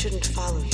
shouldn't follow you,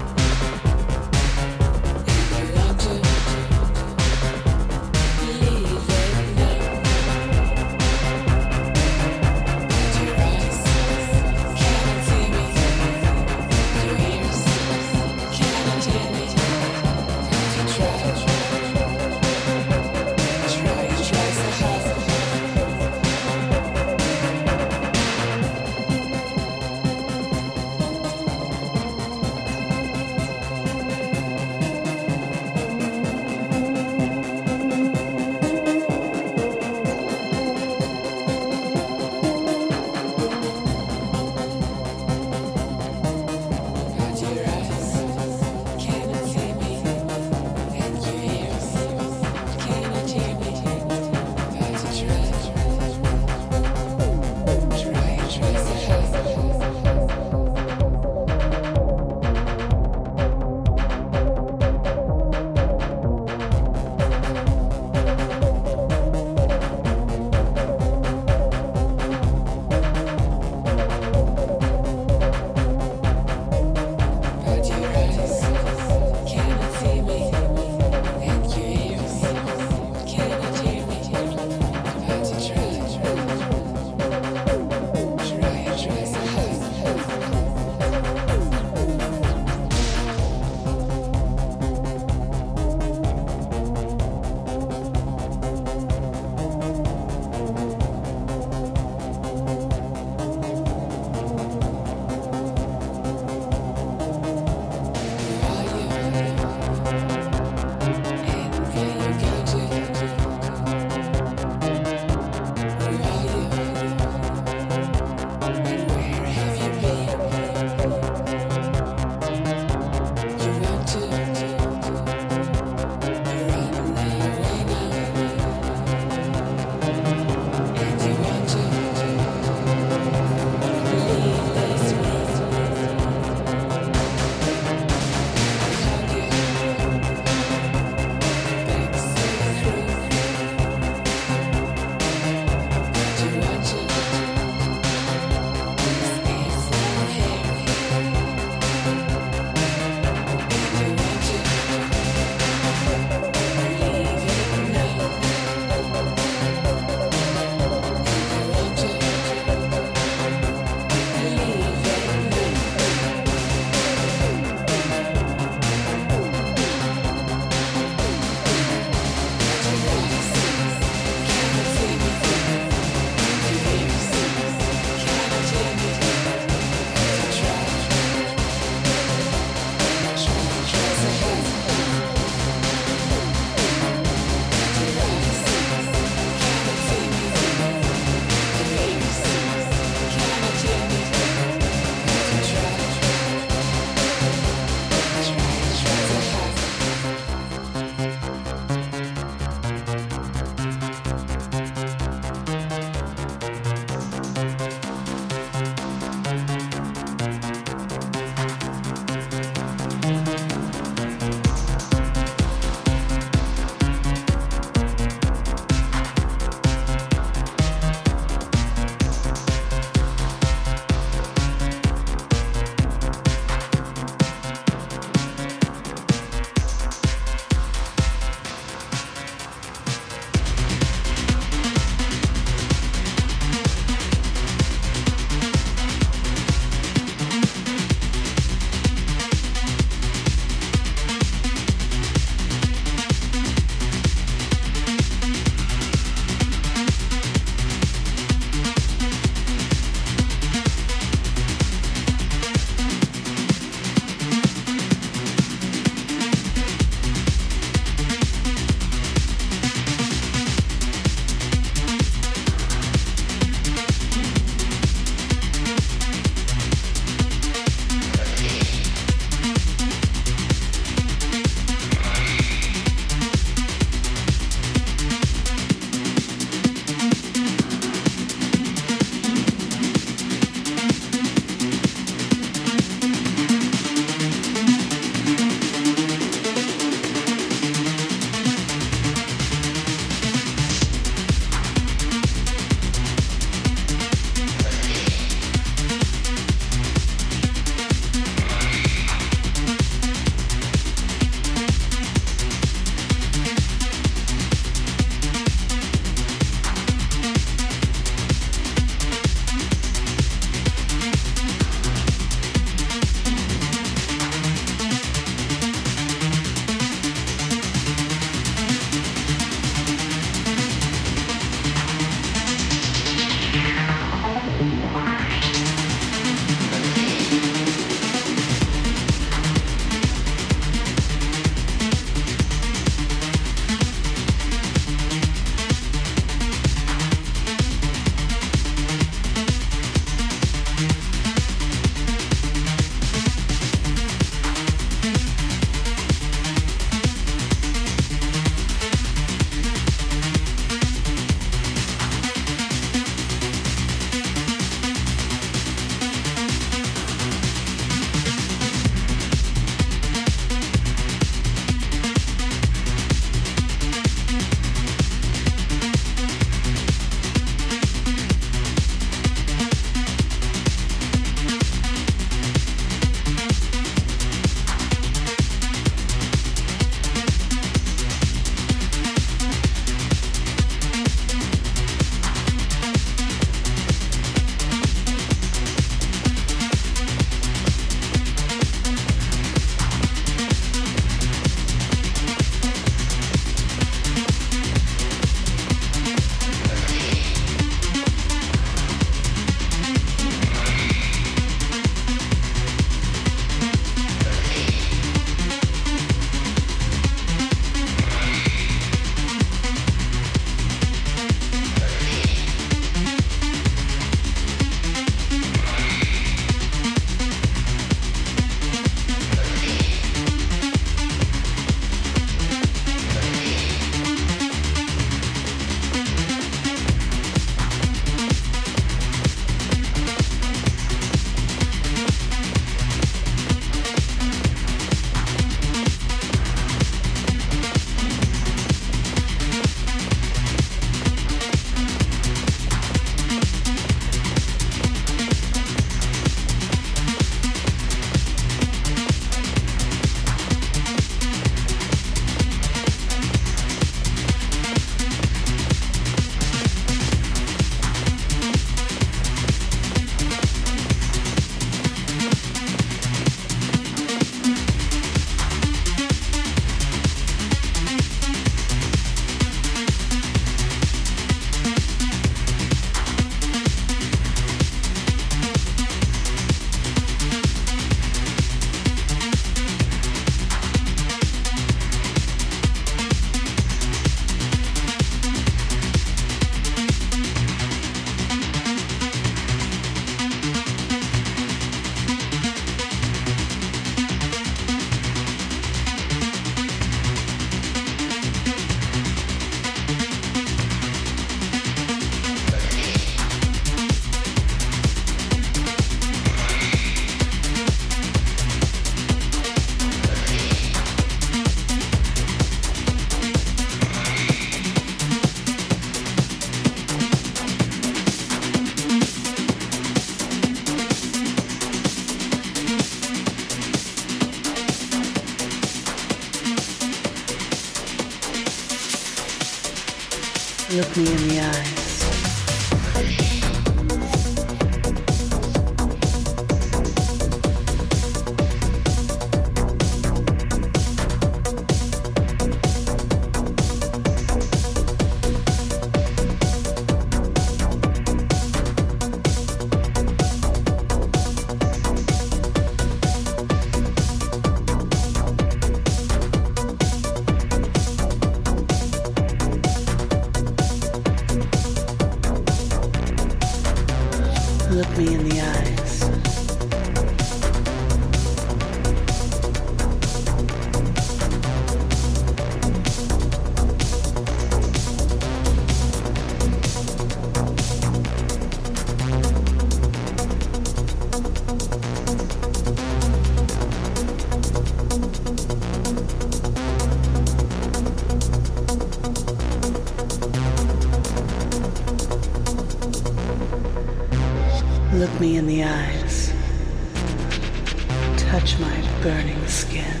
touch my burning skin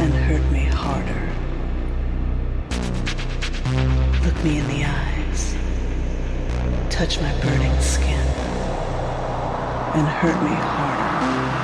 and hurt me harder. Look me in the eyes, touch my burning skin and hurt me harder.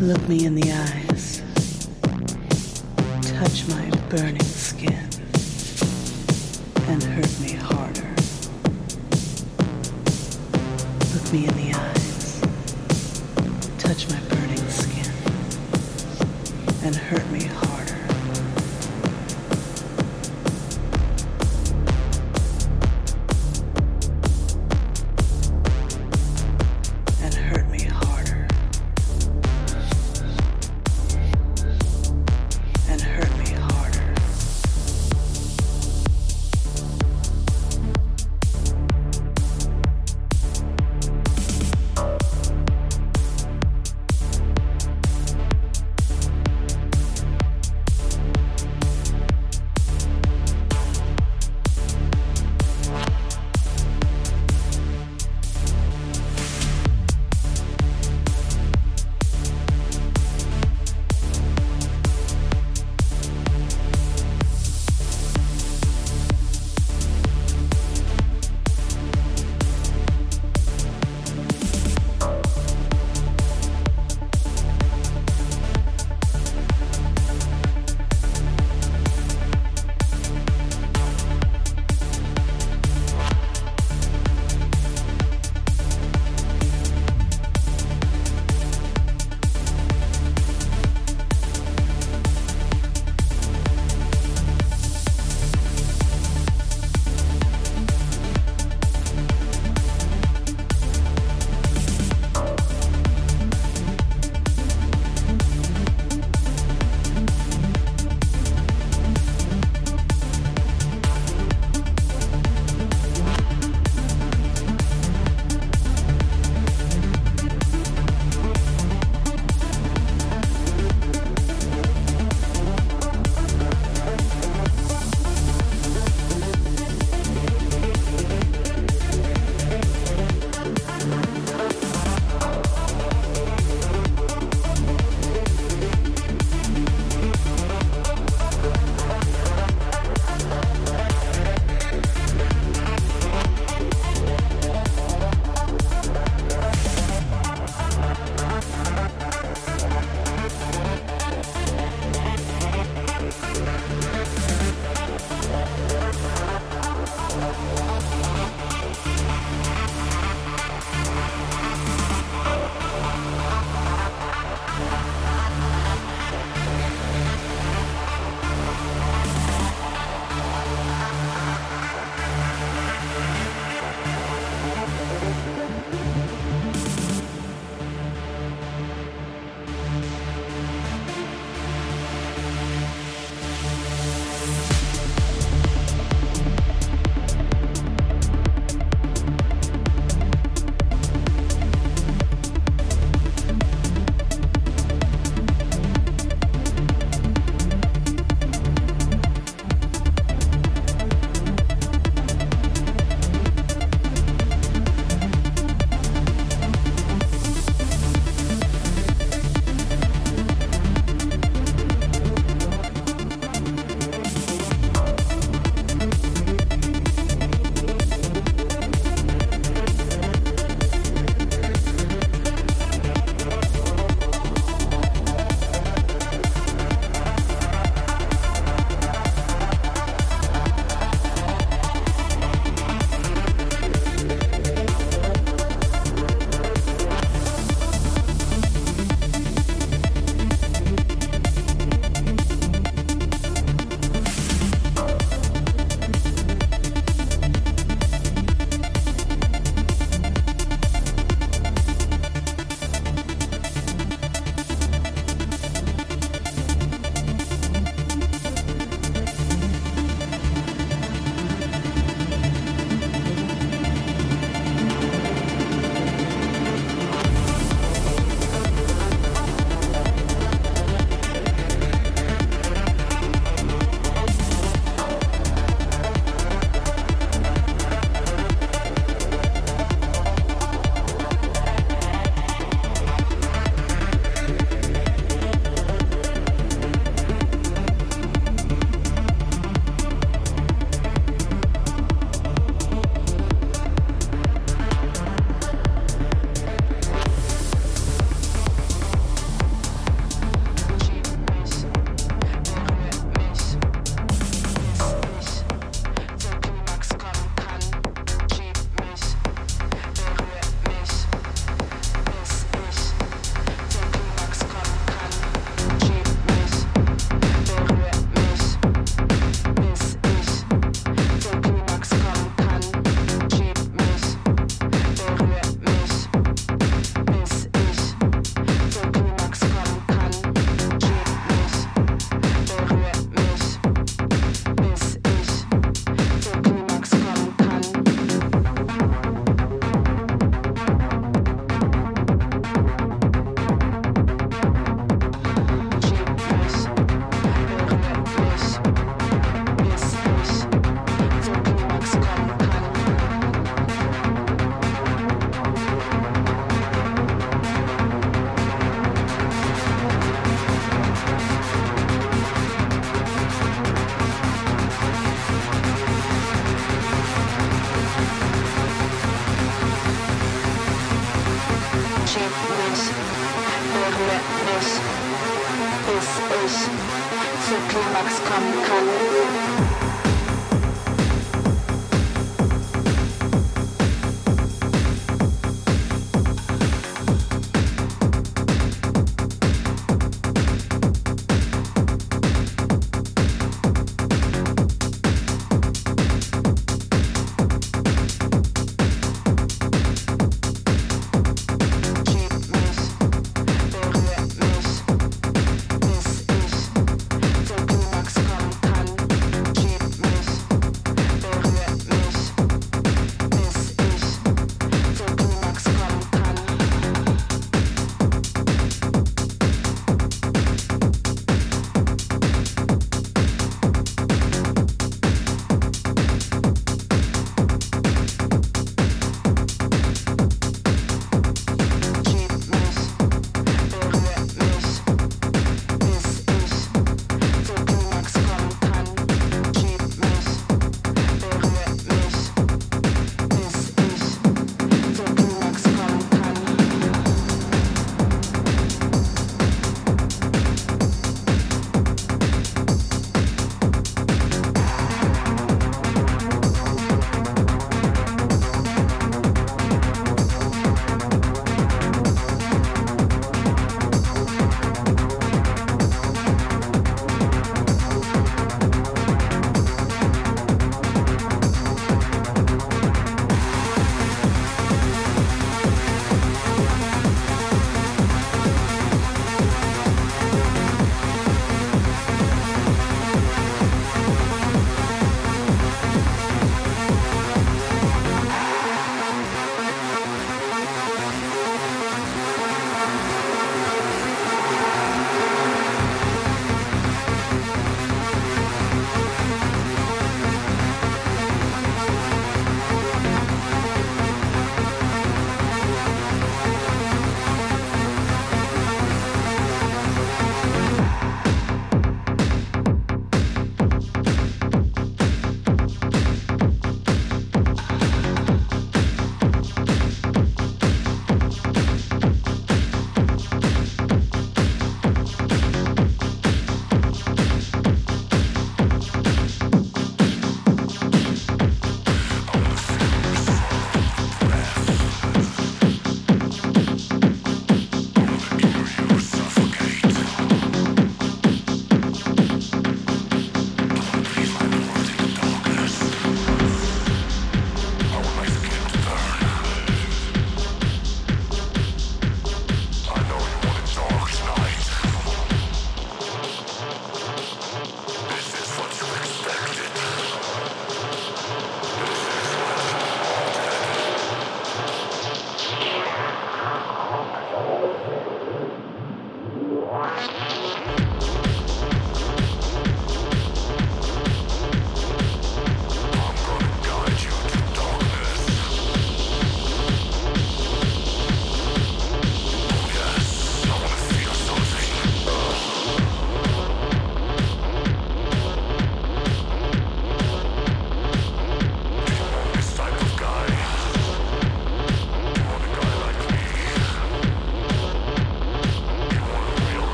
Look me in the eyes. Touch my burning skin and hurt me harder. Look me in the eyes. Touch my burning skin and hurt me harder.